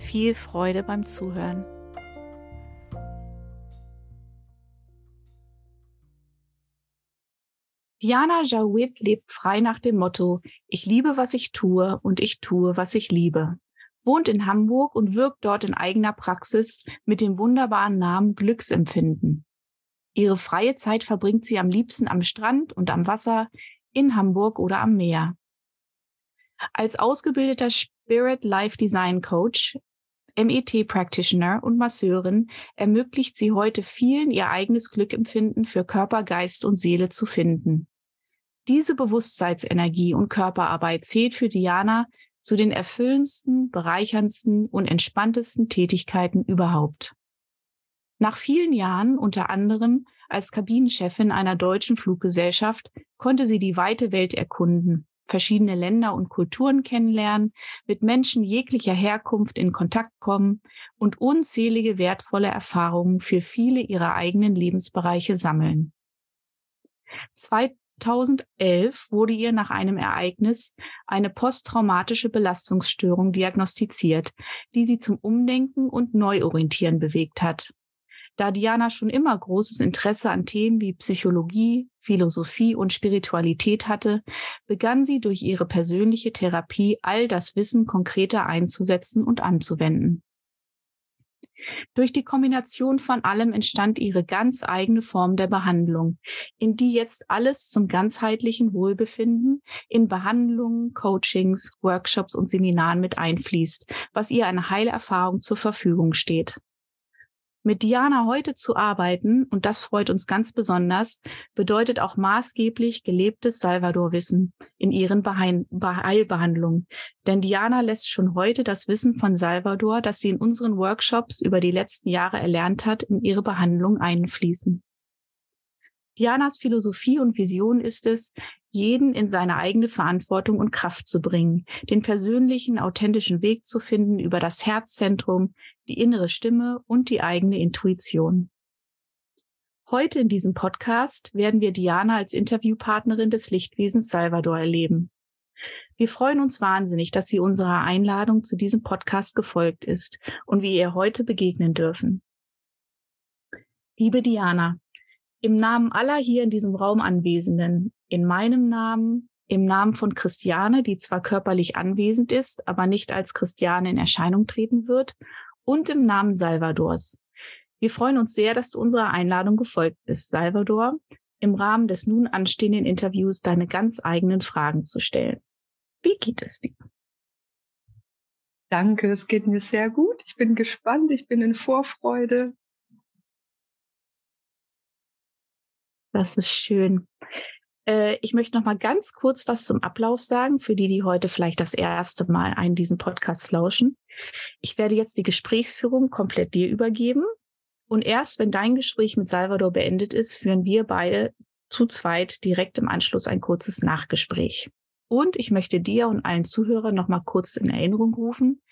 viel Freude beim Zuhören. Diana Jawid lebt frei nach dem Motto, ich liebe, was ich tue und ich tue, was ich liebe. Wohnt in Hamburg und wirkt dort in eigener Praxis mit dem wunderbaren Namen Glücksempfinden. Ihre freie Zeit verbringt sie am liebsten am Strand und am Wasser, in Hamburg oder am Meer. Als ausgebildeter Spirit Life Design Coach MET-Practitioner und Masseurin ermöglicht sie heute vielen, ihr eigenes Glückempfinden für Körper, Geist und Seele zu finden. Diese Bewusstseinsenergie und Körperarbeit zählt für Diana zu den erfüllendsten, bereicherndsten und entspanntesten Tätigkeiten überhaupt. Nach vielen Jahren, unter anderem als Kabinenchefin einer deutschen Fluggesellschaft, konnte sie die weite Welt erkunden verschiedene Länder und Kulturen kennenlernen, mit Menschen jeglicher Herkunft in Kontakt kommen und unzählige wertvolle Erfahrungen für viele ihrer eigenen Lebensbereiche sammeln. 2011 wurde ihr nach einem Ereignis eine posttraumatische Belastungsstörung diagnostiziert, die sie zum Umdenken und Neuorientieren bewegt hat. Da Diana schon immer großes Interesse an Themen wie Psychologie, Philosophie und Spiritualität hatte, begann sie durch ihre persönliche Therapie all das Wissen konkreter einzusetzen und anzuwenden. Durch die Kombination von allem entstand ihre ganz eigene Form der Behandlung, in die jetzt alles zum ganzheitlichen Wohlbefinden in Behandlungen, Coachings, Workshops und Seminaren mit einfließt, was ihr eine Heilerfahrung zur Verfügung steht. Mit Diana heute zu arbeiten, und das freut uns ganz besonders, bedeutet auch maßgeblich gelebtes Salvador-Wissen in ihren Heilbehandlungen. Denn Diana lässt schon heute das Wissen von Salvador, das sie in unseren Workshops über die letzten Jahre erlernt hat, in ihre Behandlung einfließen. Dianas Philosophie und Vision ist es, jeden in seine eigene Verantwortung und Kraft zu bringen, den persönlichen, authentischen Weg zu finden über das Herzzentrum, die innere Stimme und die eigene Intuition. Heute in diesem Podcast werden wir Diana als Interviewpartnerin des Lichtwesens Salvador erleben. Wir freuen uns wahnsinnig, dass sie unserer Einladung zu diesem Podcast gefolgt ist und wir ihr heute begegnen dürfen. Liebe Diana, im Namen aller hier in diesem Raum Anwesenden, in meinem Namen, im Namen von Christiane, die zwar körperlich anwesend ist, aber nicht als Christiane in Erscheinung treten wird, und im Namen Salvadors. Wir freuen uns sehr, dass du unserer Einladung gefolgt bist, Salvador, im Rahmen des nun anstehenden Interviews deine ganz eigenen Fragen zu stellen. Wie geht es dir? Danke, es geht mir sehr gut. Ich bin gespannt, ich bin in Vorfreude. Das ist schön. Äh, ich möchte noch mal ganz kurz was zum Ablauf sagen, für die, die heute vielleicht das erste Mal einen diesen Podcast lauschen. Ich werde jetzt die Gesprächsführung komplett dir übergeben. Und erst wenn dein Gespräch mit Salvador beendet ist, führen wir beide zu zweit direkt im Anschluss ein kurzes Nachgespräch. Und ich möchte dir und allen Zuhörern noch mal kurz in Erinnerung rufen,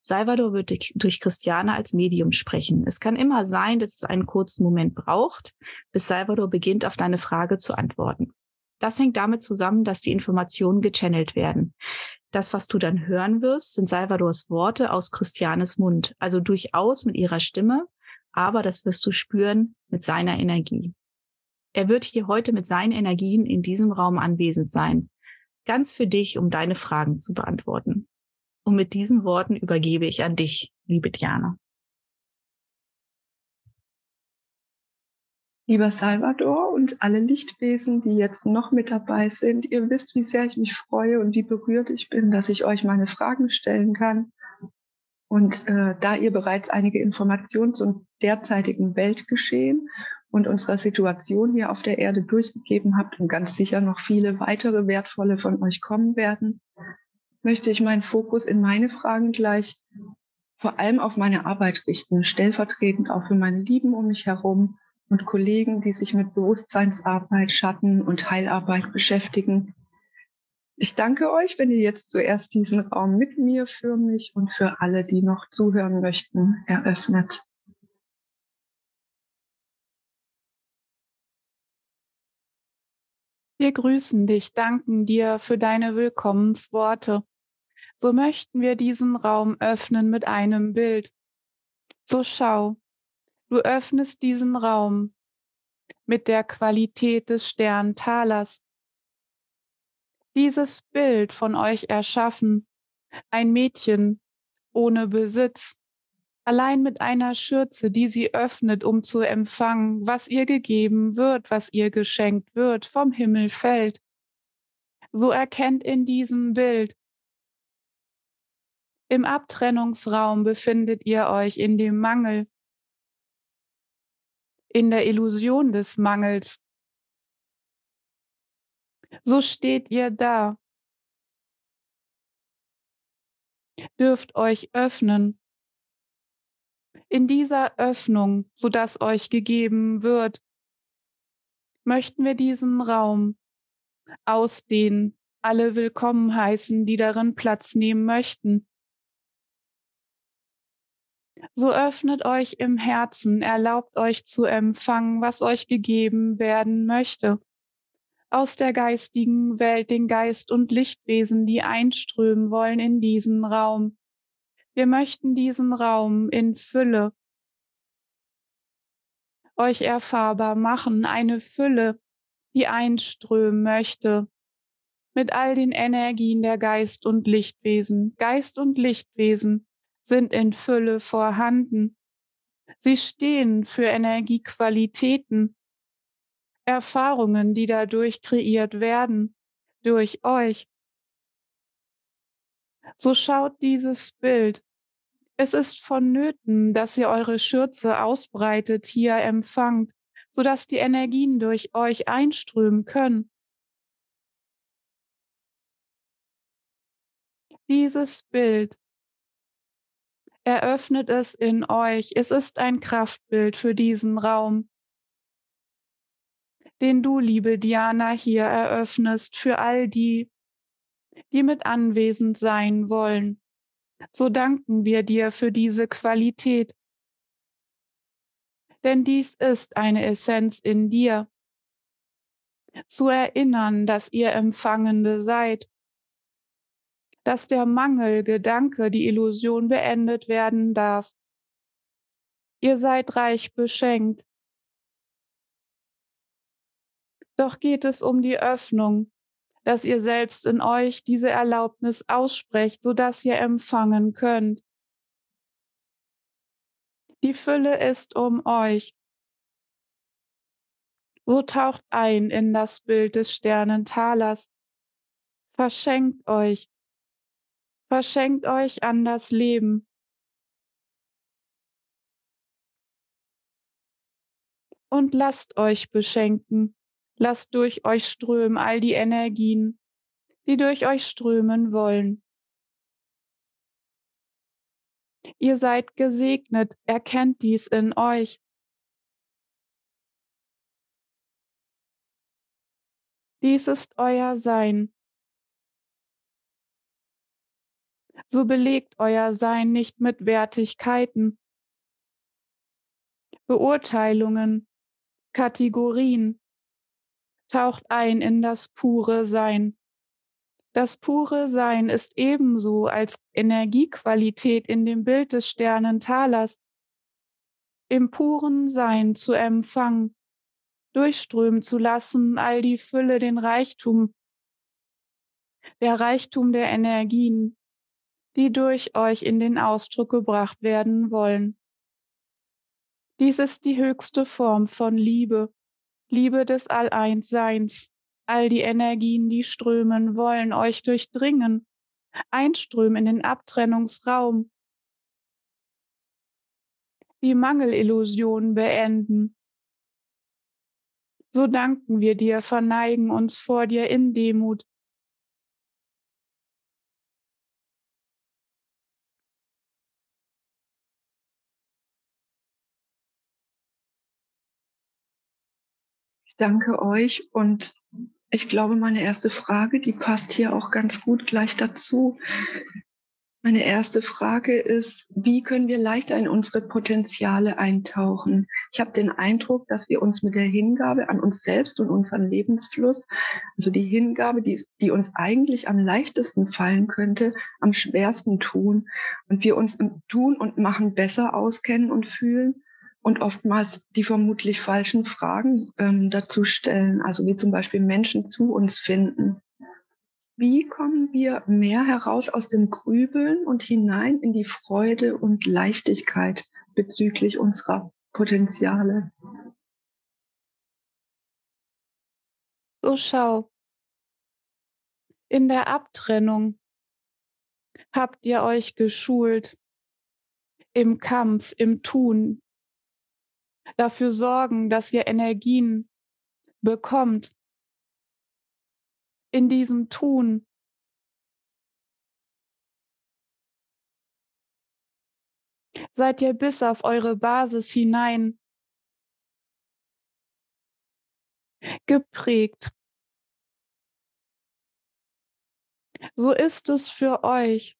Salvador wird durch Christiane als Medium sprechen. Es kann immer sein, dass es einen kurzen Moment braucht, bis Salvador beginnt, auf deine Frage zu antworten. Das hängt damit zusammen, dass die Informationen gechannelt werden. Das, was du dann hören wirst, sind Salvadors Worte aus Christianes Mund, also durchaus mit ihrer Stimme, aber das wirst du spüren mit seiner Energie. Er wird hier heute mit seinen Energien in diesem Raum anwesend sein, ganz für dich, um deine Fragen zu beantworten. Und mit diesen Worten übergebe ich an dich, liebe Diana. Lieber Salvador und alle Lichtwesen, die jetzt noch mit dabei sind, ihr wisst, wie sehr ich mich freue und wie berührt ich bin, dass ich euch meine Fragen stellen kann. Und äh, da ihr bereits einige Informationen zum derzeitigen Weltgeschehen und unserer Situation hier auf der Erde durchgegeben habt und ganz sicher noch viele weitere wertvolle von euch kommen werden, möchte ich meinen Fokus in meine Fragen gleich vor allem auf meine Arbeit richten, stellvertretend auch für meine Lieben um mich herum und Kollegen, die sich mit Bewusstseinsarbeit, Schatten und Heilarbeit beschäftigen. Ich danke euch, wenn ihr jetzt zuerst diesen Raum mit mir für mich und für alle, die noch zuhören möchten, eröffnet. Wir grüßen dich, danken dir für deine Willkommensworte. So möchten wir diesen Raum öffnen mit einem Bild. So schau, Du öffnest diesen Raum mit der Qualität des Sterntalers. Dieses Bild von euch erschaffen, ein Mädchen ohne Besitz, allein mit einer Schürze, die sie öffnet, um zu empfangen, was ihr gegeben wird, was ihr geschenkt wird, vom Himmel fällt. So erkennt in diesem Bild, im Abtrennungsraum befindet ihr euch in dem Mangel, in der Illusion des Mangels. So steht ihr da, dürft euch öffnen. In dieser Öffnung, so dass euch gegeben wird, möchten wir diesen Raum ausdehnen, alle willkommen heißen, die darin Platz nehmen möchten. So öffnet euch im Herzen, erlaubt euch zu empfangen, was euch gegeben werden möchte. Aus der geistigen Welt den Geist und Lichtwesen, die einströmen wollen in diesen Raum. Wir möchten diesen Raum in Fülle euch erfahrbar machen, eine Fülle, die einströmen möchte, mit all den Energien der Geist und Lichtwesen. Geist und Lichtwesen sind in Fülle vorhanden. Sie stehen für Energiequalitäten, Erfahrungen, die dadurch kreiert werden, durch euch. So schaut dieses Bild. Es ist vonnöten, dass ihr eure Schürze ausbreitet, hier empfangt, sodass die Energien durch euch einströmen können. Dieses Bild eröffnet es in euch. Es ist ein Kraftbild für diesen Raum, den du, liebe Diana, hier eröffnest für all die, die mit anwesend sein wollen. So danken wir dir für diese Qualität. Denn dies ist eine Essenz in dir. Zu erinnern, dass ihr Empfangende seid dass der Mangelgedanke, die Illusion beendet werden darf. Ihr seid reich beschenkt. Doch geht es um die Öffnung, dass ihr selbst in euch diese Erlaubnis aussprecht, sodass ihr empfangen könnt. Die Fülle ist um euch. So taucht ein in das Bild des Sternentalers. Verschenkt euch, Verschenkt euch an das Leben. Und lasst euch beschenken. Lasst durch euch strömen all die Energien, die durch euch strömen wollen. Ihr seid gesegnet, erkennt dies in euch. Dies ist euer Sein. So belegt euer Sein nicht mit Wertigkeiten, Beurteilungen, Kategorien, taucht ein in das pure Sein. Das pure Sein ist ebenso als Energiequalität in dem Bild des Sternentalers, im puren Sein zu empfangen, durchströmen zu lassen, all die Fülle, den Reichtum, der Reichtum der Energien, die durch euch in den Ausdruck gebracht werden wollen. Dies ist die höchste Form von Liebe, Liebe des All-Eins-Seins. All die Energien, die strömen, wollen euch durchdringen, einströmen in den Abtrennungsraum, die Mangelillusion beenden. So danken wir dir, verneigen uns vor dir in Demut. Danke euch und ich glaube, meine erste Frage, die passt hier auch ganz gut gleich dazu. Meine erste Frage ist, wie können wir leichter in unsere Potenziale eintauchen? Ich habe den Eindruck, dass wir uns mit der Hingabe an uns selbst und unseren Lebensfluss, also die Hingabe, die, die uns eigentlich am leichtesten fallen könnte, am schwersten tun und wir uns im Tun und Machen besser auskennen und fühlen und oftmals die vermutlich falschen Fragen ähm, dazu stellen, also wie zum Beispiel Menschen zu uns finden. Wie kommen wir mehr heraus aus dem Grübeln und hinein in die Freude und Leichtigkeit bezüglich unserer Potenziale? So schau. In der Abtrennung habt ihr euch geschult, im Kampf, im Tun, dafür sorgen, dass ihr Energien bekommt, in diesem Tun. Seid ihr bis auf eure Basis hinein geprägt. So ist es für euch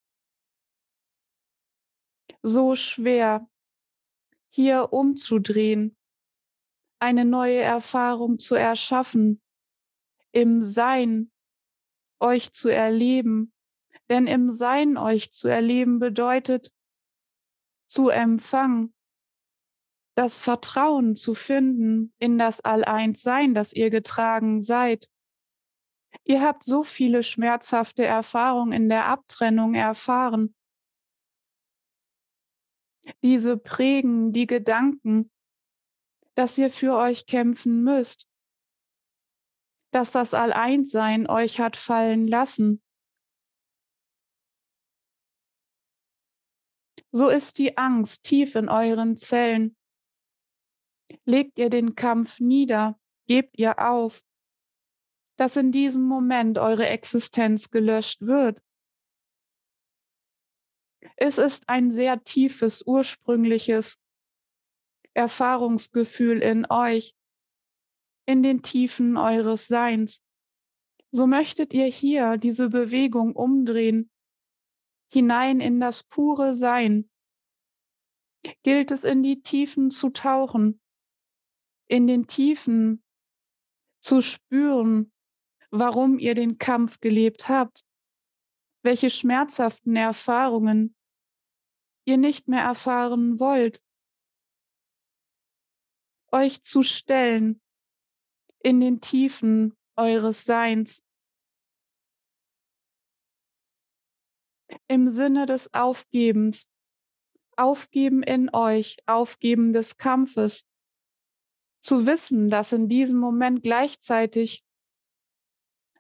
so schwer, hier umzudrehen, eine neue Erfahrung zu erschaffen, im Sein euch zu erleben. Denn im Sein euch zu erleben bedeutet zu empfangen, das Vertrauen zu finden in das All-Eins-Sein, das ihr getragen seid. Ihr habt so viele schmerzhafte Erfahrungen in der Abtrennung erfahren. Diese prägen die Gedanken, dass ihr für euch kämpfen müsst, dass das All-Eins-Sein euch hat fallen lassen. So ist die Angst tief in euren Zellen. Legt ihr den Kampf nieder, gebt ihr auf, dass in diesem Moment eure Existenz gelöscht wird. Es ist ein sehr tiefes, ursprüngliches Erfahrungsgefühl in euch, in den Tiefen eures Seins. So möchtet ihr hier diese Bewegung umdrehen, hinein in das pure Sein. Gilt es in die Tiefen zu tauchen, in den Tiefen zu spüren, warum ihr den Kampf gelebt habt, welche schmerzhaften Erfahrungen ihr nicht mehr erfahren wollt, euch zu stellen in den Tiefen eures Seins. Im Sinne des Aufgebens, Aufgeben in euch, Aufgeben des Kampfes, zu wissen, dass in diesem Moment gleichzeitig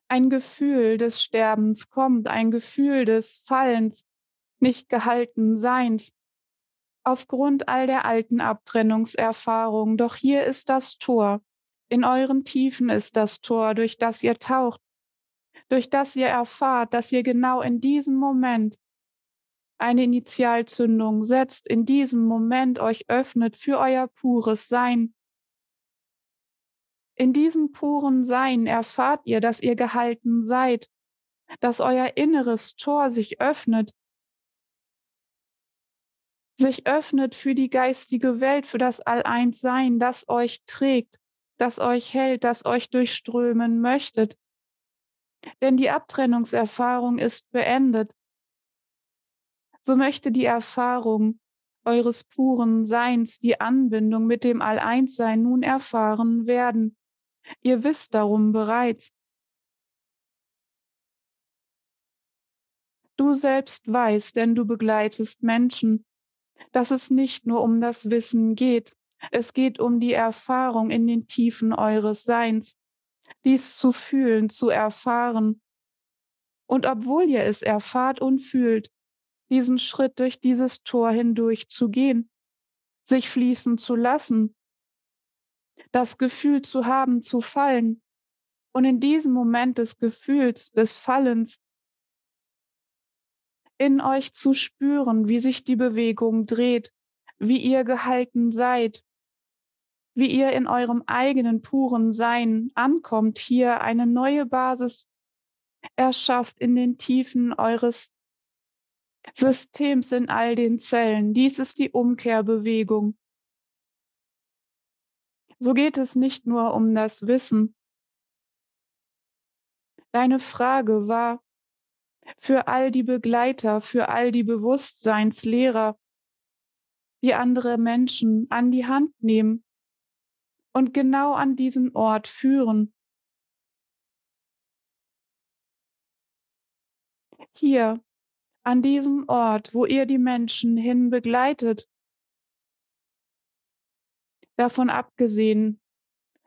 ein Gefühl des Sterbens kommt, ein Gefühl des Fallens, nicht gehalten Seins, aufgrund all der alten Abtrennungserfahrungen. Doch hier ist das Tor, in euren Tiefen ist das Tor, durch das ihr taucht, durch das ihr erfahrt, dass ihr genau in diesem Moment eine Initialzündung setzt, in diesem Moment euch öffnet für euer pures Sein. In diesem puren Sein erfahrt ihr, dass ihr gehalten seid, dass euer inneres Tor sich öffnet, sich öffnet für die geistige Welt, für das All-Eins-Sein, das euch trägt, das euch hält, das euch durchströmen möchtet. Denn die Abtrennungserfahrung ist beendet. So möchte die Erfahrung eures puren Seins, die Anbindung mit dem All-Eins-Sein nun erfahren werden. Ihr wisst darum bereits. Du selbst weißt, denn du begleitest Menschen, dass es nicht nur um das Wissen geht, es geht um die Erfahrung in den Tiefen eures Seins, dies zu fühlen, zu erfahren. Und obwohl ihr es erfahrt und fühlt, diesen Schritt durch dieses Tor hindurch zu gehen, sich fließen zu lassen, das Gefühl zu haben, zu fallen. Und in diesem Moment des Gefühls, des Fallens, in euch zu spüren, wie sich die Bewegung dreht, wie ihr gehalten seid, wie ihr in eurem eigenen puren Sein ankommt, hier eine neue Basis erschafft in den Tiefen eures Systems in all den Zellen. Dies ist die Umkehrbewegung. So geht es nicht nur um das Wissen. Deine Frage war für all die Begleiter, für all die Bewusstseinslehrer, die andere Menschen an die Hand nehmen und genau an diesen Ort führen. Hier, an diesem Ort, wo ihr die Menschen hin begleitet, Davon abgesehen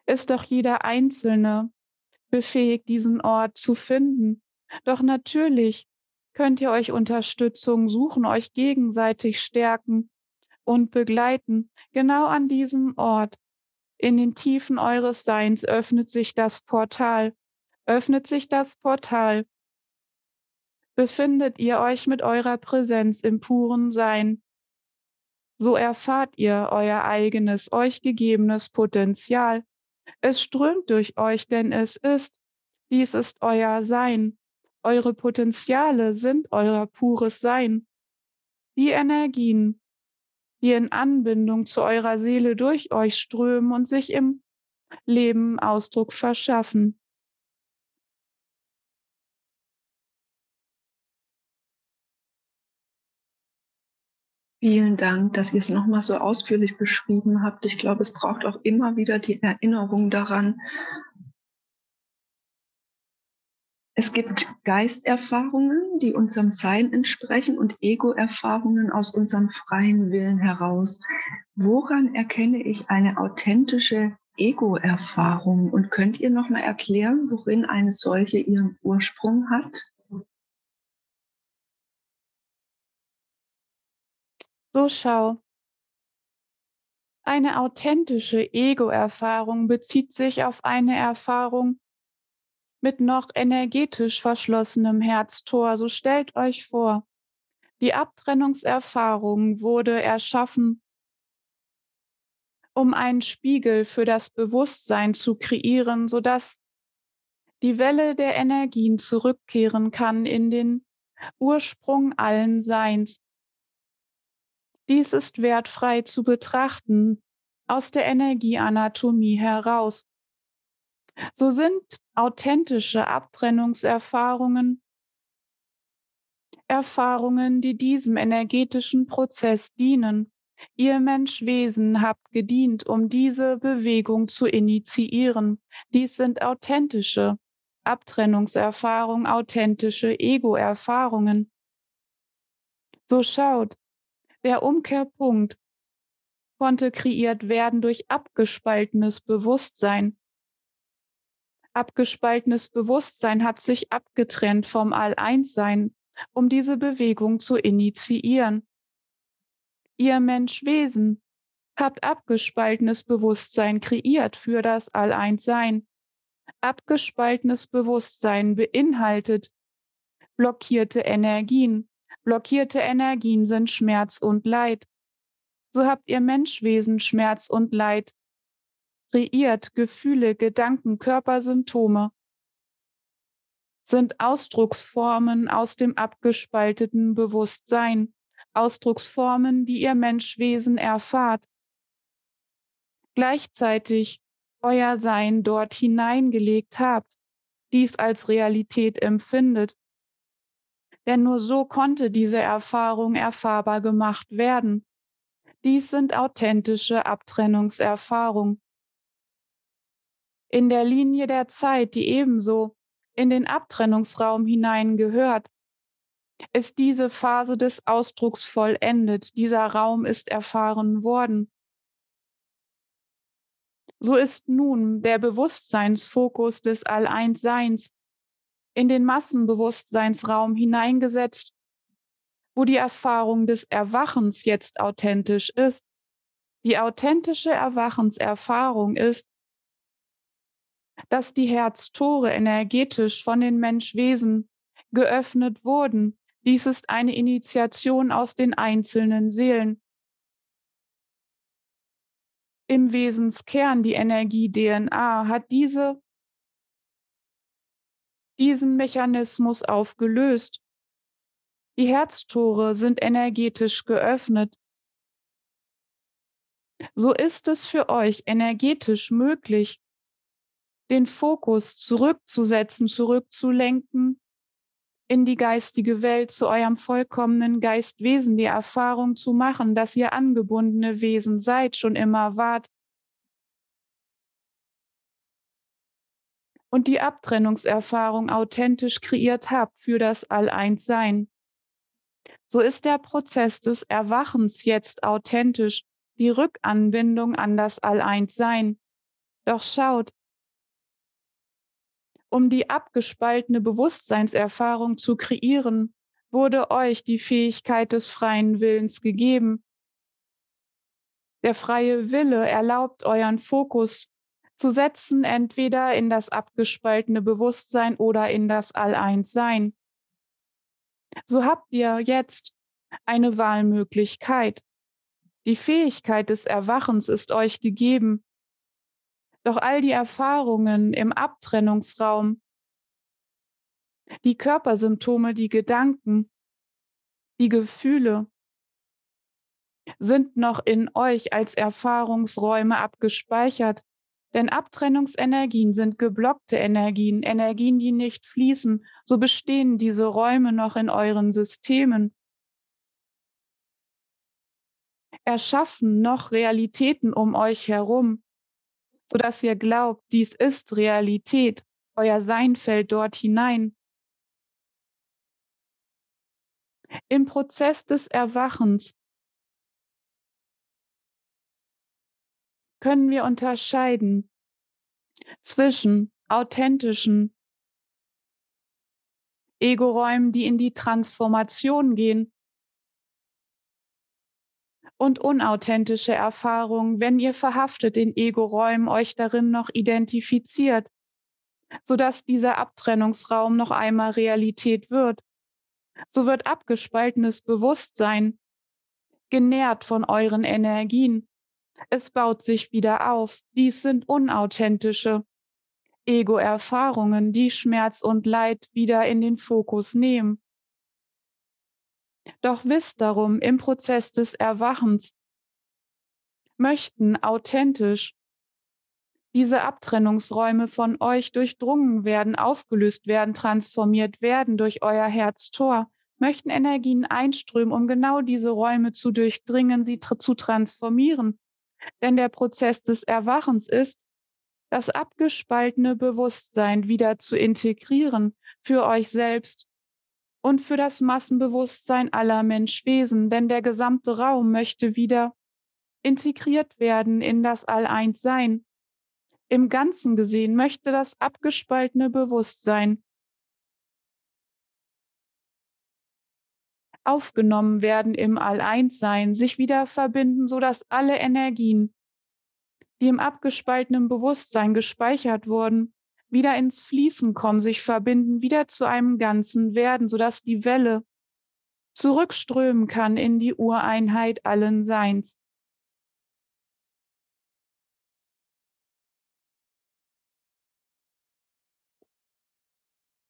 ist doch jeder Einzelne befähigt, diesen Ort zu finden. Doch natürlich könnt ihr euch Unterstützung suchen, euch gegenseitig stärken und begleiten. Genau an diesem Ort, in den Tiefen eures Seins, öffnet sich das Portal. Öffnet sich das Portal. Befindet ihr euch mit eurer Präsenz im puren Sein, so erfahrt ihr euer eigenes, euch gegebenes Potenzial. Es strömt durch euch, denn es ist, dies ist euer Sein. Eure Potenziale sind euer pures Sein. Die Energien, die in Anbindung zu eurer Seele durch euch strömen und sich im Leben Ausdruck verschaffen. Vielen Dank, dass ihr es nochmal so ausführlich beschrieben habt. Ich glaube, es braucht auch immer wieder die Erinnerung daran. Es gibt Geisterfahrungen, die unserem Sein entsprechen und Ego-Erfahrungen aus unserem freien Willen heraus. Woran erkenne ich eine authentische Ego-Erfahrung? Und könnt ihr nochmal erklären, worin eine solche ihren Ursprung hat? So schau. Eine authentische Ego-Erfahrung bezieht sich auf eine Erfahrung mit noch energetisch verschlossenem Herztor. So stellt euch vor, die Abtrennungserfahrung wurde erschaffen, um einen Spiegel für das Bewusstsein zu kreieren, sodass die Welle der Energien zurückkehren kann in den Ursprung allen Seins. Dies ist wertfrei zu betrachten aus der Energieanatomie heraus. So sind authentische Abtrennungserfahrungen Erfahrungen, die diesem energetischen Prozess dienen. Ihr Menschwesen habt gedient, um diese Bewegung zu initiieren. Dies sind authentische Abtrennungserfahrungen, authentische Ego-Erfahrungen. So schaut, der Umkehrpunkt konnte kreiert werden durch abgespaltenes Bewusstsein. Abgespaltenes Bewusstsein hat sich abgetrennt vom All-Eins-Sein, um diese Bewegung zu initiieren. Ihr Menschwesen habt abgespaltenes Bewusstsein kreiert für das All-Eins-Sein. Abgespaltenes Bewusstsein beinhaltet blockierte Energien, Blockierte Energien sind Schmerz und Leid. So habt ihr Menschwesen Schmerz und Leid. Kreiert Gefühle, Gedanken, Körpersymptome sind Ausdrucksformen aus dem abgespalteten Bewusstsein, Ausdrucksformen, die ihr Menschwesen erfahrt. Gleichzeitig euer Sein dort hineingelegt habt, dies als Realität empfindet denn nur so konnte diese Erfahrung erfahrbar gemacht werden. Dies sind authentische Abtrennungserfahrungen. In der Linie der Zeit, die ebenso in den Abtrennungsraum hineingehört, ist diese Phase des Ausdrucks vollendet, dieser Raum ist erfahren worden. So ist nun der Bewusstseinsfokus des All-Eins-Seins in den Massenbewusstseinsraum hineingesetzt, wo die Erfahrung des Erwachens jetzt authentisch ist. Die authentische Erwachenserfahrung ist, dass die Herztore energetisch von den Menschwesen geöffnet wurden. Dies ist eine Initiation aus den einzelnen Seelen. Im Wesenskern, die Energie DNA, hat diese, diesen Mechanismus aufgelöst. Die Herztore sind energetisch geöffnet. So ist es für euch energetisch möglich, den Fokus zurückzusetzen, zurückzulenken in die geistige Welt, zu eurem vollkommenen Geistwesen, die Erfahrung zu machen, dass ihr angebundene Wesen seid, schon immer wart. Und die Abtrennungserfahrung authentisch kreiert habt für das All-Eins-Sein. So ist der Prozess des Erwachens jetzt authentisch, die Rückanbindung an das All-Eins-Sein. Doch schaut, um die abgespaltene Bewusstseinserfahrung zu kreieren, wurde euch die Fähigkeit des freien Willens gegeben. Der freie Wille erlaubt euren Fokus zu setzen, entweder in das abgespaltene Bewusstsein oder in das All-Eins-Sein. So habt ihr jetzt eine Wahlmöglichkeit. Die Fähigkeit des Erwachens ist euch gegeben, doch all die Erfahrungen im Abtrennungsraum, die Körpersymptome, die Gedanken, die Gefühle sind noch in euch als Erfahrungsräume abgespeichert. Denn Abtrennungsenergien sind geblockte Energien, Energien, die nicht fließen. So bestehen diese Räume noch in euren Systemen. Erschaffen noch Realitäten um euch herum, sodass ihr glaubt, dies ist Realität, euer Sein fällt dort hinein. Im Prozess des Erwachens können wir unterscheiden zwischen authentischen Ego-Räumen, die in die Transformation gehen und unauthentische Erfahrungen, wenn ihr verhaftet in Ego-Räumen euch darin noch identifiziert, sodass dieser Abtrennungsraum noch einmal Realität wird. So wird abgespaltenes Bewusstsein genährt von euren Energien. Es baut sich wieder auf. Dies sind unauthentische Ego-Erfahrungen, die Schmerz und Leid wieder in den Fokus nehmen. Doch wisst darum, im Prozess des Erwachens möchten authentisch diese Abtrennungsräume von euch durchdrungen werden, aufgelöst werden, transformiert werden durch euer Herztor, möchten Energien einströmen, um genau diese Räume zu durchdringen, sie tr zu transformieren. Denn der Prozess des Erwachens ist, das abgespaltene Bewusstsein wieder zu integrieren für euch selbst und für das Massenbewusstsein aller Menschwesen, denn der gesamte Raum möchte wieder integriert werden in das All-Eins-Sein. Im Ganzen gesehen möchte das abgespaltene Bewusstsein aufgenommen werden im All-Eins-Sein, sich wieder verbinden, sodass alle Energien, die im abgespaltenen Bewusstsein gespeichert wurden, wieder ins Fließen kommen, sich verbinden, wieder zu einem Ganzen werden, sodass die Welle zurückströmen kann in die Ureinheit allen Seins.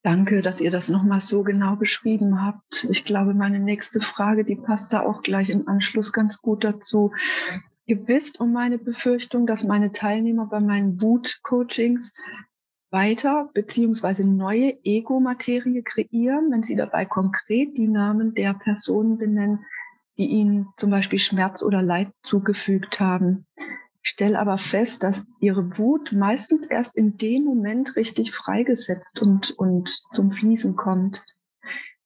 Danke, dass ihr das nochmal so genau beschrieben habt. Ich glaube, meine nächste Frage, die passt da auch gleich im Anschluss ganz gut dazu. Ihr wisst um meine Befürchtung, dass meine Teilnehmer bei meinen Wut-Coachings weiter beziehungsweise neue Ego-Materie kreieren, wenn Sie dabei konkret die Namen der Personen benennen, die Ihnen zum Beispiel Schmerz oder Leid zugefügt haben. Stelle aber fest, dass Ihre Wut meistens erst in dem Moment richtig freigesetzt und, und zum Fließen kommt.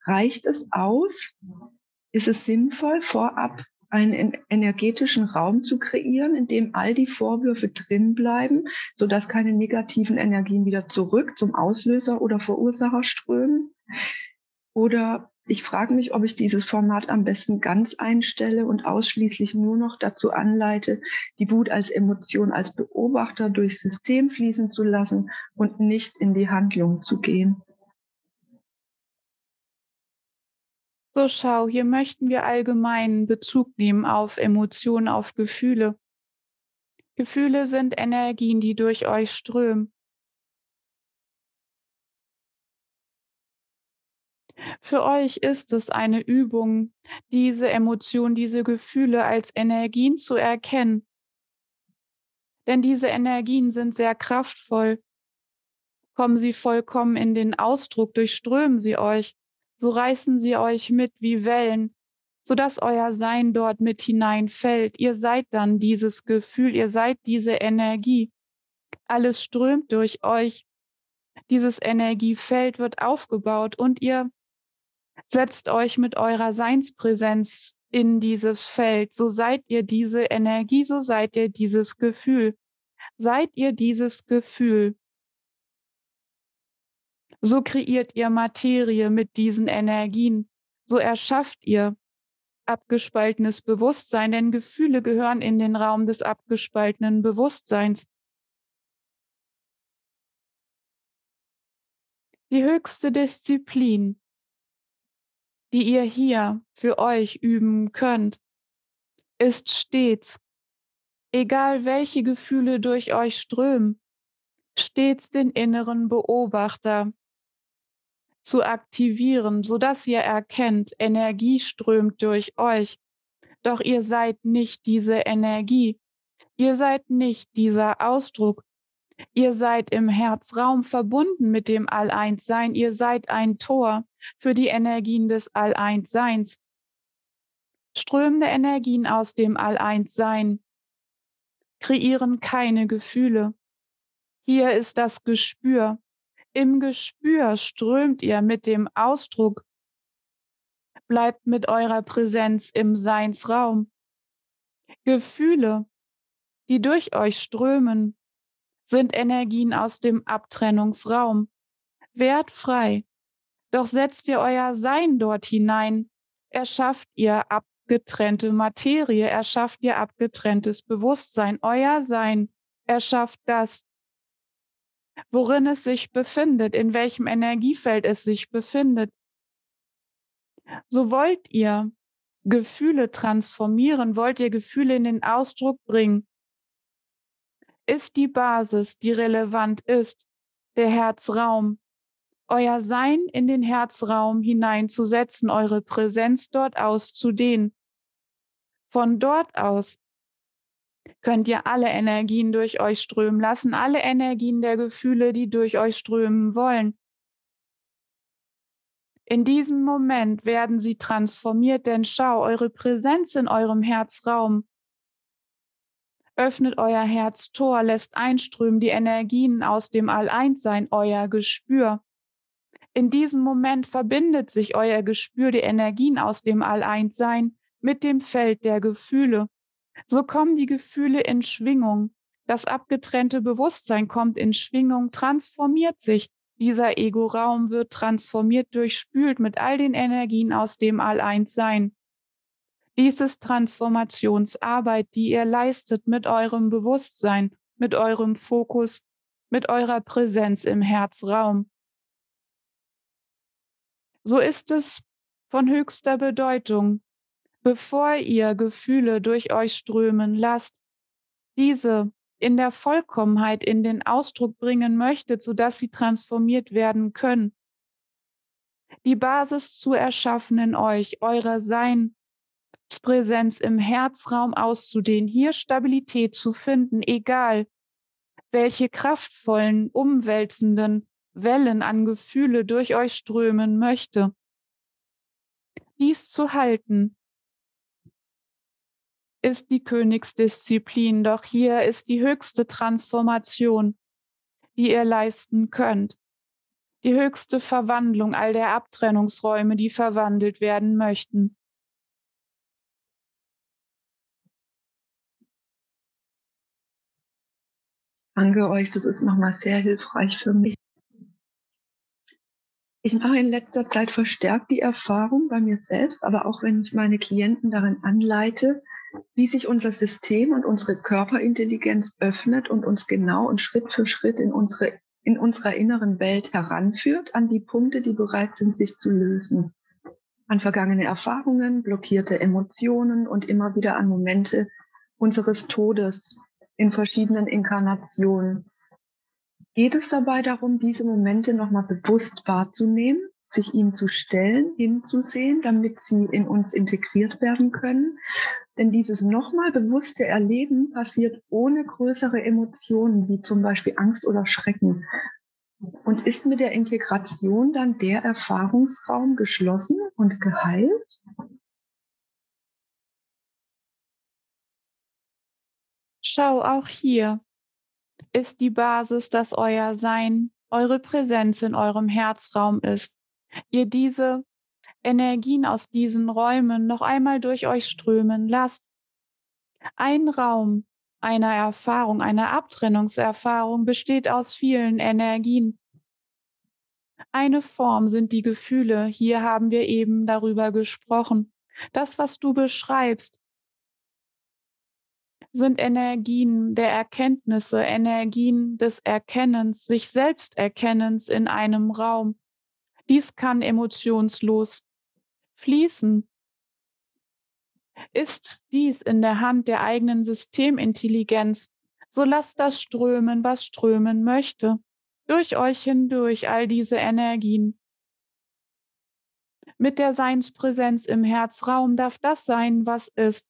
Reicht es aus? Ist es sinnvoll, vorab einen energetischen Raum zu kreieren, in dem all die Vorwürfe drin bleiben, sodass keine negativen Energien wieder zurück zum Auslöser oder Verursacher strömen? Oder ich frage mich, ob ich dieses Format am besten ganz einstelle und ausschließlich nur noch dazu anleite, die Wut als Emotion, als Beobachter durchs System fließen zu lassen und nicht in die Handlung zu gehen. So schau, hier möchten wir allgemeinen Bezug nehmen auf Emotionen, auf Gefühle. Gefühle sind Energien, die durch euch strömen. Für euch ist es eine Übung, diese Emotionen, diese Gefühle als Energien zu erkennen. Denn diese Energien sind sehr kraftvoll. Kommen sie vollkommen in den Ausdruck, durchströmen sie euch so reißen sie euch mit wie Wellen, so dass euer Sein dort mit hineinfällt. Ihr seid dann dieses Gefühl, ihr seid diese Energie. Alles strömt durch euch. Dieses Energiefeld wird aufgebaut und ihr setzt euch mit eurer Seinspräsenz in dieses Feld. So seid ihr diese Energie, so seid ihr dieses Gefühl. Seid ihr dieses Gefühl. So kreiert ihr Materie mit diesen Energien. So erschafft ihr abgespaltenes Bewusstsein, denn Gefühle gehören in den Raum des abgespaltenen Bewusstseins. Die höchste Disziplin, die ihr hier für euch üben könnt, ist stets, egal welche Gefühle durch euch strömen, stets den inneren Beobachter zu aktivieren, sodass ihr erkennt, Energie strömt durch euch. Doch ihr seid nicht diese Energie. Ihr seid nicht dieser Ausdruck. Ihr seid im Herzraum verbunden mit dem All-Eins-Sein. Ihr seid ein Tor für die Energien des All-Eins-Seins. Strömende Energien aus dem All-Eins-Sein kreieren keine Gefühle. Hier ist das Gespür, im Gespür strömt ihr mit dem Ausdruck. Bleibt mit eurer Präsenz im Seinsraum. Gefühle, die durch euch strömen, sind Energien aus dem Abtrennungsraum. Wertfrei. Doch setzt ihr euer Sein dort hinein, erschafft ihr abgetrennte Materie, erschafft ihr abgetrenntes Bewusstsein. Euer Sein erschafft das, worin es sich befindet, in welchem Energiefeld es sich befindet. So wollt ihr Gefühle transformieren, wollt ihr Gefühle in den Ausdruck bringen, ist die Basis, die relevant ist, der Herzraum, euer Sein in den Herzraum hineinzusetzen, eure Präsenz dort auszudehnen. Von dort aus könnt ihr alle Energien durch euch strömen lassen, alle Energien der Gefühle, die durch euch strömen wollen. In diesem Moment werden sie transformiert, denn schau, eure Präsenz in eurem Herzraum öffnet euer Herztor, lässt einströmen die Energien aus dem All-Eins-Sein, euer Gespür. In diesem Moment verbindet sich euer Gespür, die Energien aus dem All-Eins-Sein, mit dem Feld der Gefühle. So kommen die Gefühle in Schwingung. Das abgetrennte Bewusstsein kommt in Schwingung, transformiert sich. Dieser Ego-Raum wird transformiert, durchspült mit all den Energien aus dem All-Eins-Sein. Dies ist Transformationsarbeit, die ihr leistet mit eurem Bewusstsein, mit eurem Fokus, mit eurer Präsenz im Herzraum. So ist es von höchster Bedeutung, bevor ihr Gefühle durch euch strömen lasst, diese in der Vollkommenheit in den Ausdruck bringen möchtet, sodass sie transformiert werden können. Die Basis zu erschaffen in euch, eure Seinspräsenz im Herzraum auszudehnen, hier Stabilität zu finden, egal welche kraftvollen, umwälzenden Wellen an Gefühle durch euch strömen möchte. Dies zu halten, ist die Königsdisziplin, doch hier ist die höchste Transformation, die ihr leisten könnt. die höchste Verwandlung all der Abtrennungsräume, die verwandelt werden möchten. Danke euch, das ist nochmal sehr hilfreich für mich. Ich mache in letzter Zeit verstärkt die Erfahrung bei mir selbst, aber auch wenn ich meine Klienten darin anleite, wie sich unser System und unsere Körperintelligenz öffnet und uns genau und Schritt für Schritt in unsere in unserer inneren Welt heranführt an die Punkte, die bereit sind, sich zu lösen. An vergangene Erfahrungen, blockierte Emotionen und immer wieder an Momente unseres Todes in verschiedenen Inkarnationen. Geht es dabei darum, diese Momente nochmal bewusst wahrzunehmen, sich ihm zu stellen, hinzusehen, damit sie in uns integriert werden können? Denn dieses nochmal bewusste Erleben passiert ohne größere Emotionen, wie zum Beispiel Angst oder Schrecken. Und ist mit der Integration dann der Erfahrungsraum geschlossen und geheilt? Schau, auch hier ist die Basis, dass euer Sein, eure Präsenz in eurem Herzraum ist. Ihr diese Energien aus diesen Räumen noch einmal durch euch strömen lasst. Ein Raum einer Erfahrung, einer Abtrennungserfahrung besteht aus vielen Energien. Eine Form sind die Gefühle. Hier haben wir eben darüber gesprochen. Das, was du beschreibst, sind Energien der Erkenntnisse, Energien des Erkennens, sich selbst Erkennens in einem Raum. Dies kann emotionslos fließen. Ist dies in der Hand der eigenen Systemintelligenz, so lasst das strömen, was strömen möchte, durch euch hindurch all diese Energien. Mit der Seinspräsenz im Herzraum darf das sein, was ist.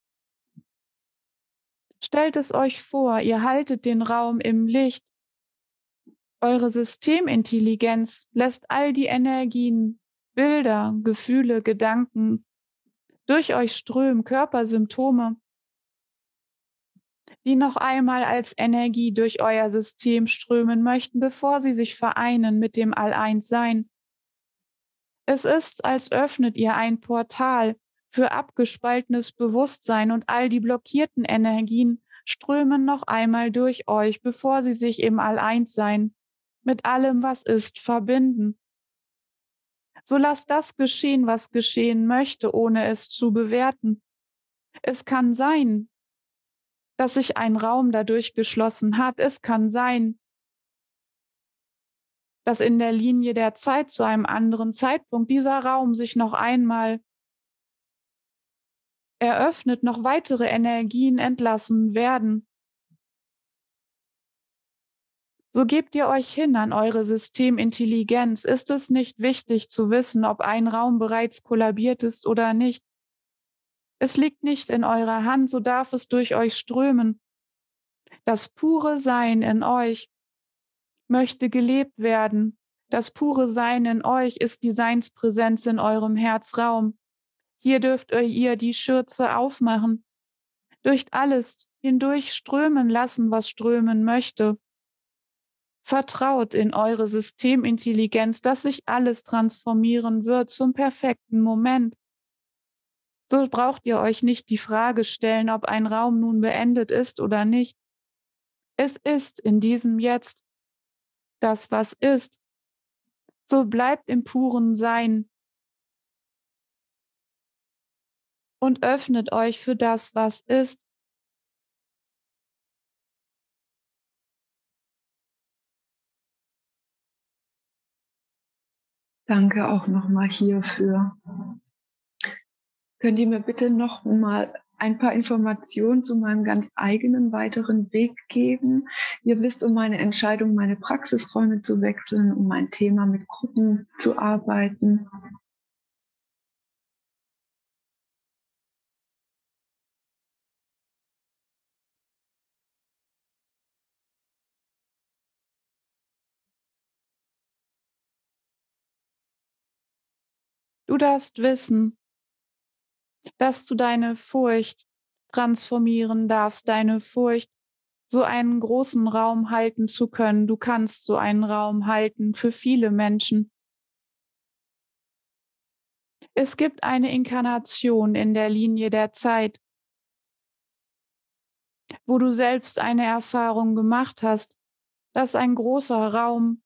Stellt es euch vor, ihr haltet den Raum im Licht. Eure Systemintelligenz lässt all die Energien Bilder, Gefühle, Gedanken durch euch strömen, Körpersymptome, die noch einmal als Energie durch euer System strömen möchten, bevor sie sich vereinen mit dem All-Eins-Sein. Es ist, als öffnet ihr ein Portal für abgespaltenes Bewusstsein und all die blockierten Energien strömen noch einmal durch euch, bevor sie sich im All-Eins-Sein mit allem, was ist, verbinden. So lass das geschehen, was geschehen möchte, ohne es zu bewerten. Es kann sein, dass sich ein Raum dadurch geschlossen hat. Es kann sein, dass in der Linie der Zeit zu einem anderen Zeitpunkt dieser Raum sich noch einmal eröffnet, noch weitere Energien entlassen werden. So gebt ihr euch hin an eure Systemintelligenz. Ist es nicht wichtig zu wissen, ob ein Raum bereits kollabiert ist oder nicht? Es liegt nicht in eurer Hand, so darf es durch euch strömen. Das pure Sein in euch möchte gelebt werden. Das pure Sein in euch ist die Seinspräsenz in eurem Herzraum. Hier dürft ihr die Schürze aufmachen, durch alles hindurch strömen lassen, was strömen möchte. Vertraut in eure Systemintelligenz, dass sich alles transformieren wird zum perfekten Moment. So braucht ihr euch nicht die Frage stellen, ob ein Raum nun beendet ist oder nicht. Es ist in diesem Jetzt das, was ist. So bleibt im puren Sein und öffnet euch für das, was ist. Danke auch nochmal hierfür. Könnt ihr mir bitte noch mal ein paar Informationen zu meinem ganz eigenen weiteren Weg geben? Ihr wisst um meine Entscheidung, meine Praxisräume zu wechseln, um mein Thema mit Gruppen zu arbeiten. Du darfst wissen, dass du deine Furcht transformieren darfst, deine Furcht so einen großen Raum halten zu können. Du kannst so einen Raum halten für viele Menschen. Es gibt eine Inkarnation in der Linie der Zeit, wo du selbst eine Erfahrung gemacht hast, dass ein großer Raum,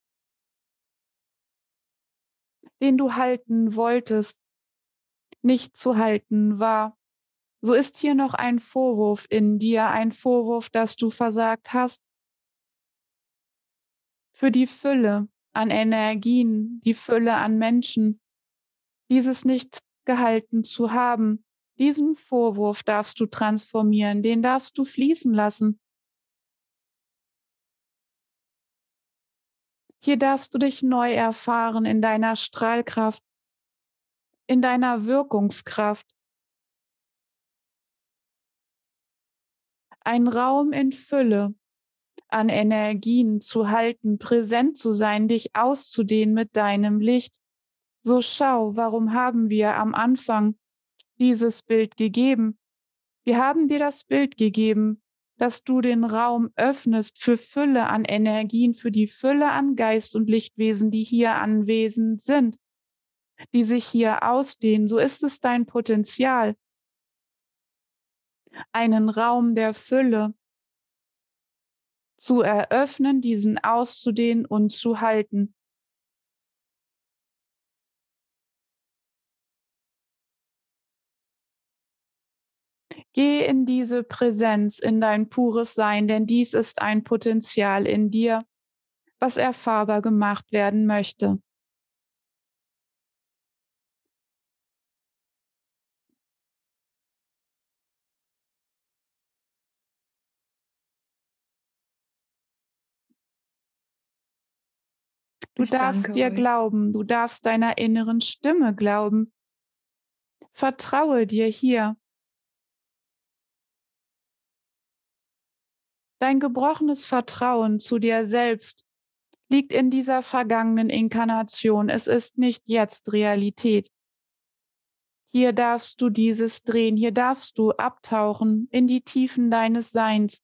den du halten wolltest, nicht zu halten war. So ist hier noch ein Vorwurf in dir, ein Vorwurf, dass du versagt hast. Für die Fülle an Energien, die Fülle an Menschen, dieses nicht gehalten zu haben, diesen Vorwurf darfst du transformieren, den darfst du fließen lassen. Hier darfst du dich neu erfahren in deiner Strahlkraft, in deiner Wirkungskraft. Ein Raum in Fülle an Energien zu halten, präsent zu sein, dich auszudehnen mit deinem Licht. So schau, warum haben wir am Anfang dieses Bild gegeben? Wir haben dir das Bild gegeben, dass du den Raum öffnest für Fülle an Energien, für die Fülle an Geist und Lichtwesen, die hier anwesend sind die sich hier ausdehnen, so ist es dein Potenzial, einen Raum der Fülle zu eröffnen, diesen auszudehnen und zu halten. Geh in diese Präsenz, in dein pures Sein, denn dies ist ein Potenzial in dir, was erfahrbar gemacht werden möchte. Du ich darfst dir euch. glauben, du darfst deiner inneren Stimme glauben. Vertraue dir hier. Dein gebrochenes Vertrauen zu dir selbst liegt in dieser vergangenen Inkarnation. Es ist nicht jetzt Realität. Hier darfst du dieses drehen, hier darfst du abtauchen in die Tiefen deines Seins.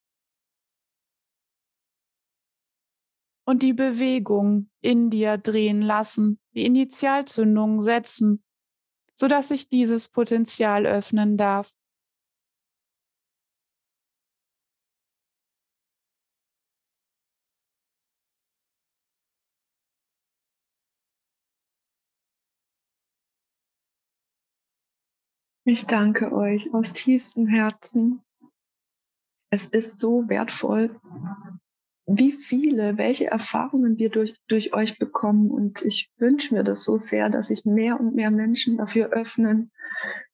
und die Bewegung in dir drehen lassen, die Initialzündung setzen, sodass sich dieses Potenzial öffnen darf. Ich danke euch aus tiefstem Herzen. Es ist so wertvoll, wie viele, welche Erfahrungen wir durch, durch euch bekommen. Und ich wünsche mir das so sehr, dass sich mehr und mehr Menschen dafür öffnen,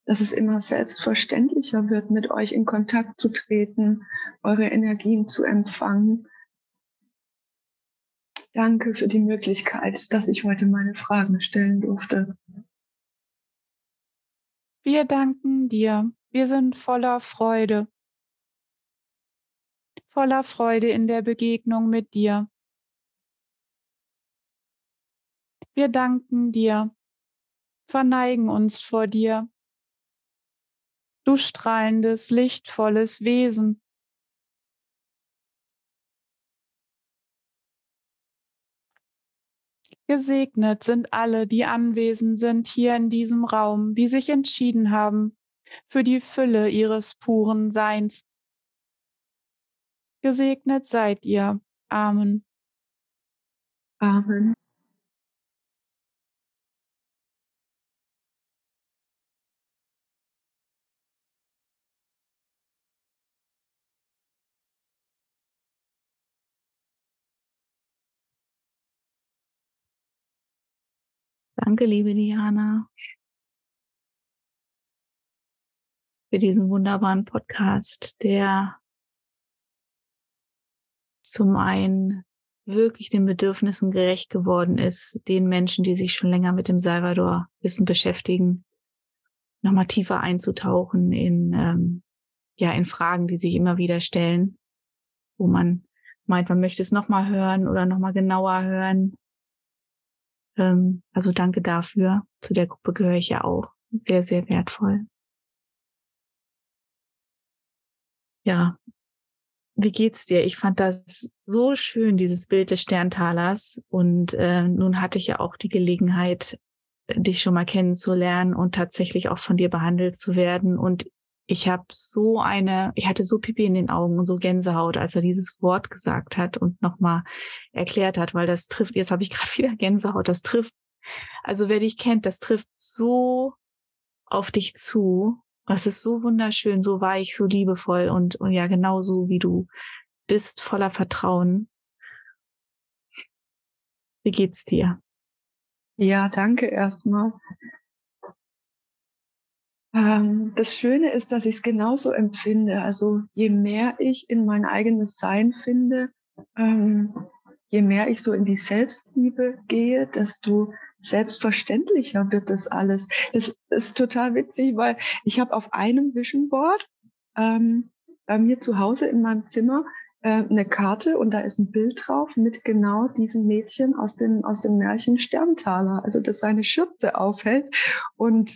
dass es immer selbstverständlicher wird, mit euch in Kontakt zu treten, eure Energien zu empfangen. Danke für die Möglichkeit, dass ich heute meine Fragen stellen durfte. Wir danken dir. Wir sind voller Freude voller Freude in der Begegnung mit dir. Wir danken dir, verneigen uns vor dir. Du strahlendes, lichtvolles Wesen. Gesegnet sind alle, die anwesend sind hier in diesem Raum, die sich entschieden haben für die Fülle ihres puren Seins. Gesegnet seid ihr. Amen. Amen. Danke, liebe Diana, für diesen wunderbaren Podcast, der zum einen wirklich den Bedürfnissen gerecht geworden ist, den Menschen, die sich schon länger mit dem Salvador-Wissen beschäftigen, nochmal tiefer einzutauchen in, ähm, ja, in Fragen, die sich immer wieder stellen, wo man meint, man möchte es nochmal hören oder nochmal genauer hören. Ähm, also danke dafür. Zu der Gruppe gehöre ich ja auch. Sehr, sehr wertvoll. Ja, wie geht's dir? Ich fand das so schön, dieses Bild des Sterntalers. Und äh, nun hatte ich ja auch die Gelegenheit, dich schon mal kennenzulernen und tatsächlich auch von dir behandelt zu werden. Und ich habe so eine, ich hatte so Pipi in den Augen und so Gänsehaut, als er dieses Wort gesagt hat und nochmal erklärt hat, weil das trifft, jetzt habe ich gerade wieder Gänsehaut, das trifft, also wer dich kennt, das trifft so auf dich zu. Es ist so wunderschön, so weich, so liebevoll und, und ja, genau so wie du bist, voller Vertrauen. Wie geht's dir? Ja, danke erstmal. Ähm, das Schöne ist, dass ich es genauso empfinde. Also je mehr ich in mein eigenes Sein finde, ähm, je mehr ich so in die Selbstliebe gehe, desto selbstverständlicher wird das alles. Das ist total witzig, weil ich habe auf einem Vision Board ähm, bei mir zu Hause in meinem Zimmer äh, eine Karte und da ist ein Bild drauf mit genau diesem Mädchen aus dem, aus dem Märchen Sterntaler, also das seine Schürze aufhält. Und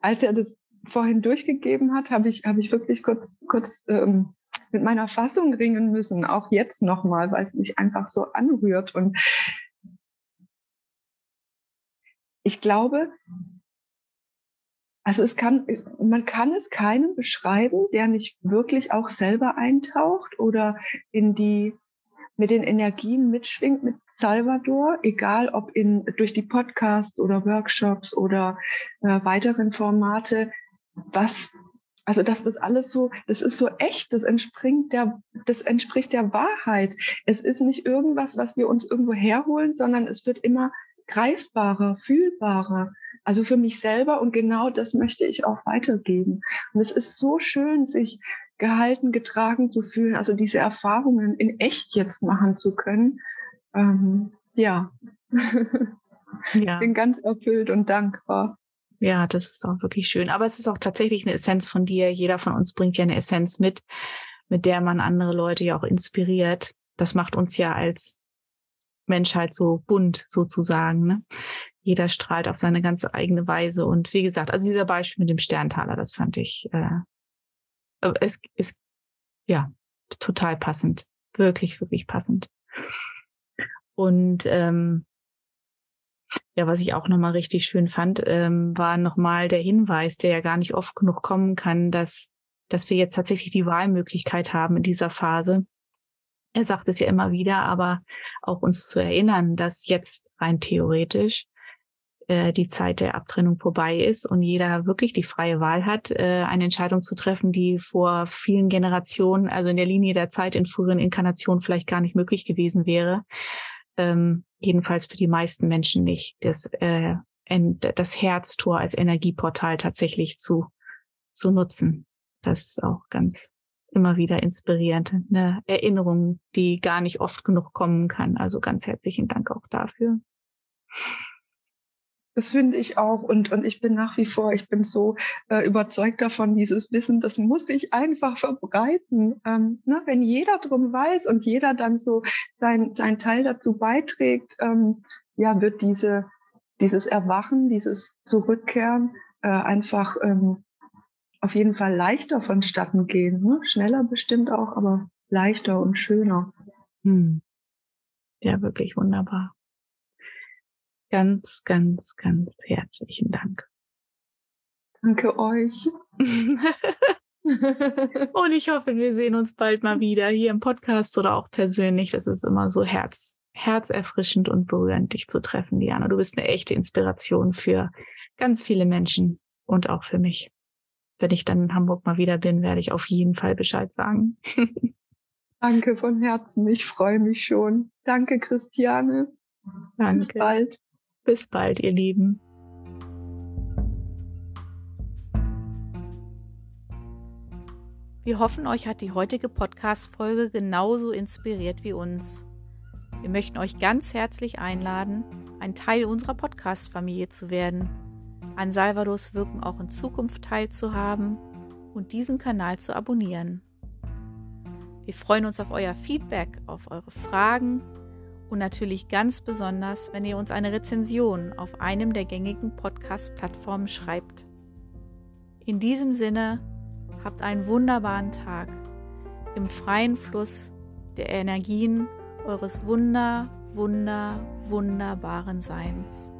als er das vorhin durchgegeben hat, habe ich, habe ich wirklich kurz, kurz ähm, mit meiner Fassung ringen müssen, auch jetzt nochmal, weil es mich einfach so anrührt. Und ich glaube, also es kann, man kann es keinem beschreiben, der nicht wirklich auch selber eintaucht oder in die, mit den Energien mitschwingt mit Salvador, egal ob in, durch die Podcasts oder Workshops oder äh, weiteren Formate was, also dass das alles so, das ist so echt, das entspringt der, das entspricht der Wahrheit. Es ist nicht irgendwas, was wir uns irgendwo herholen, sondern es wird immer greifbarer, fühlbarer. Also für mich selber und genau das möchte ich auch weitergeben. Und es ist so schön, sich gehalten, getragen zu fühlen, also diese Erfahrungen in echt jetzt machen zu können. Ähm, ja. ja. Bin ganz erfüllt und dankbar. Ja, das ist auch wirklich schön. Aber es ist auch tatsächlich eine Essenz von dir. Jeder von uns bringt ja eine Essenz mit, mit der man andere Leute ja auch inspiriert. Das macht uns ja als Menschheit so bunt sozusagen. Ne? Jeder strahlt auf seine ganze eigene Weise. Und wie gesagt, also dieser Beispiel mit dem Sterntaler, das fand ich, äh, es ist ja total passend. Wirklich, wirklich passend. Und ähm, ja, was ich auch nochmal richtig schön fand, ähm, war nochmal der Hinweis, der ja gar nicht oft genug kommen kann, dass, dass wir jetzt tatsächlich die Wahlmöglichkeit haben in dieser Phase. Er sagt es ja immer wieder, aber auch uns zu erinnern, dass jetzt rein theoretisch äh, die Zeit der Abtrennung vorbei ist und jeder wirklich die freie Wahl hat, äh, eine Entscheidung zu treffen, die vor vielen Generationen, also in der Linie der Zeit in früheren Inkarnationen vielleicht gar nicht möglich gewesen wäre ähm, jedenfalls für die meisten Menschen nicht, das, äh, das Herztor als Energieportal tatsächlich zu, zu nutzen. Das ist auch ganz immer wieder inspirierend. Eine Erinnerung, die gar nicht oft genug kommen kann. Also ganz herzlichen Dank auch dafür. Das finde ich auch. Und, und ich bin nach wie vor, ich bin so äh, überzeugt davon, dieses Wissen, das muss sich einfach verbreiten. Ähm, ne, wenn jeder drum weiß und jeder dann so sein, sein Teil dazu beiträgt, ähm, ja, wird diese, dieses Erwachen, dieses Zurückkehren äh, einfach ähm, auf jeden Fall leichter vonstatten gehen. Ne? Schneller bestimmt auch, aber leichter und schöner. Hm. Ja, wirklich wunderbar. Ganz, ganz, ganz herzlichen Dank. Danke euch. Und ich hoffe, wir sehen uns bald mal wieder hier im Podcast oder auch persönlich. Das ist immer so herz, herzerfrischend und berührend, dich zu treffen, Diana. Du bist eine echte Inspiration für ganz viele Menschen und auch für mich. Wenn ich dann in Hamburg mal wieder bin, werde ich auf jeden Fall Bescheid sagen. Danke von Herzen. Ich freue mich schon. Danke, Christiane. Danke. Bis bald. Bis bald, ihr Lieben. Wir hoffen, euch hat die heutige Podcast-Folge genauso inspiriert wie uns. Wir möchten euch ganz herzlich einladen, ein Teil unserer Podcast-Familie zu werden, an Salvadors Wirken auch in Zukunft teilzuhaben und diesen Kanal zu abonnieren. Wir freuen uns auf euer Feedback, auf eure Fragen und natürlich ganz besonders, wenn ihr uns eine Rezension auf einem der gängigen Podcast-Plattformen schreibt. In diesem Sinne, habt einen wunderbaren Tag. im freien Fluss der Energien eures wunder, wunder, wunderbaren Seins.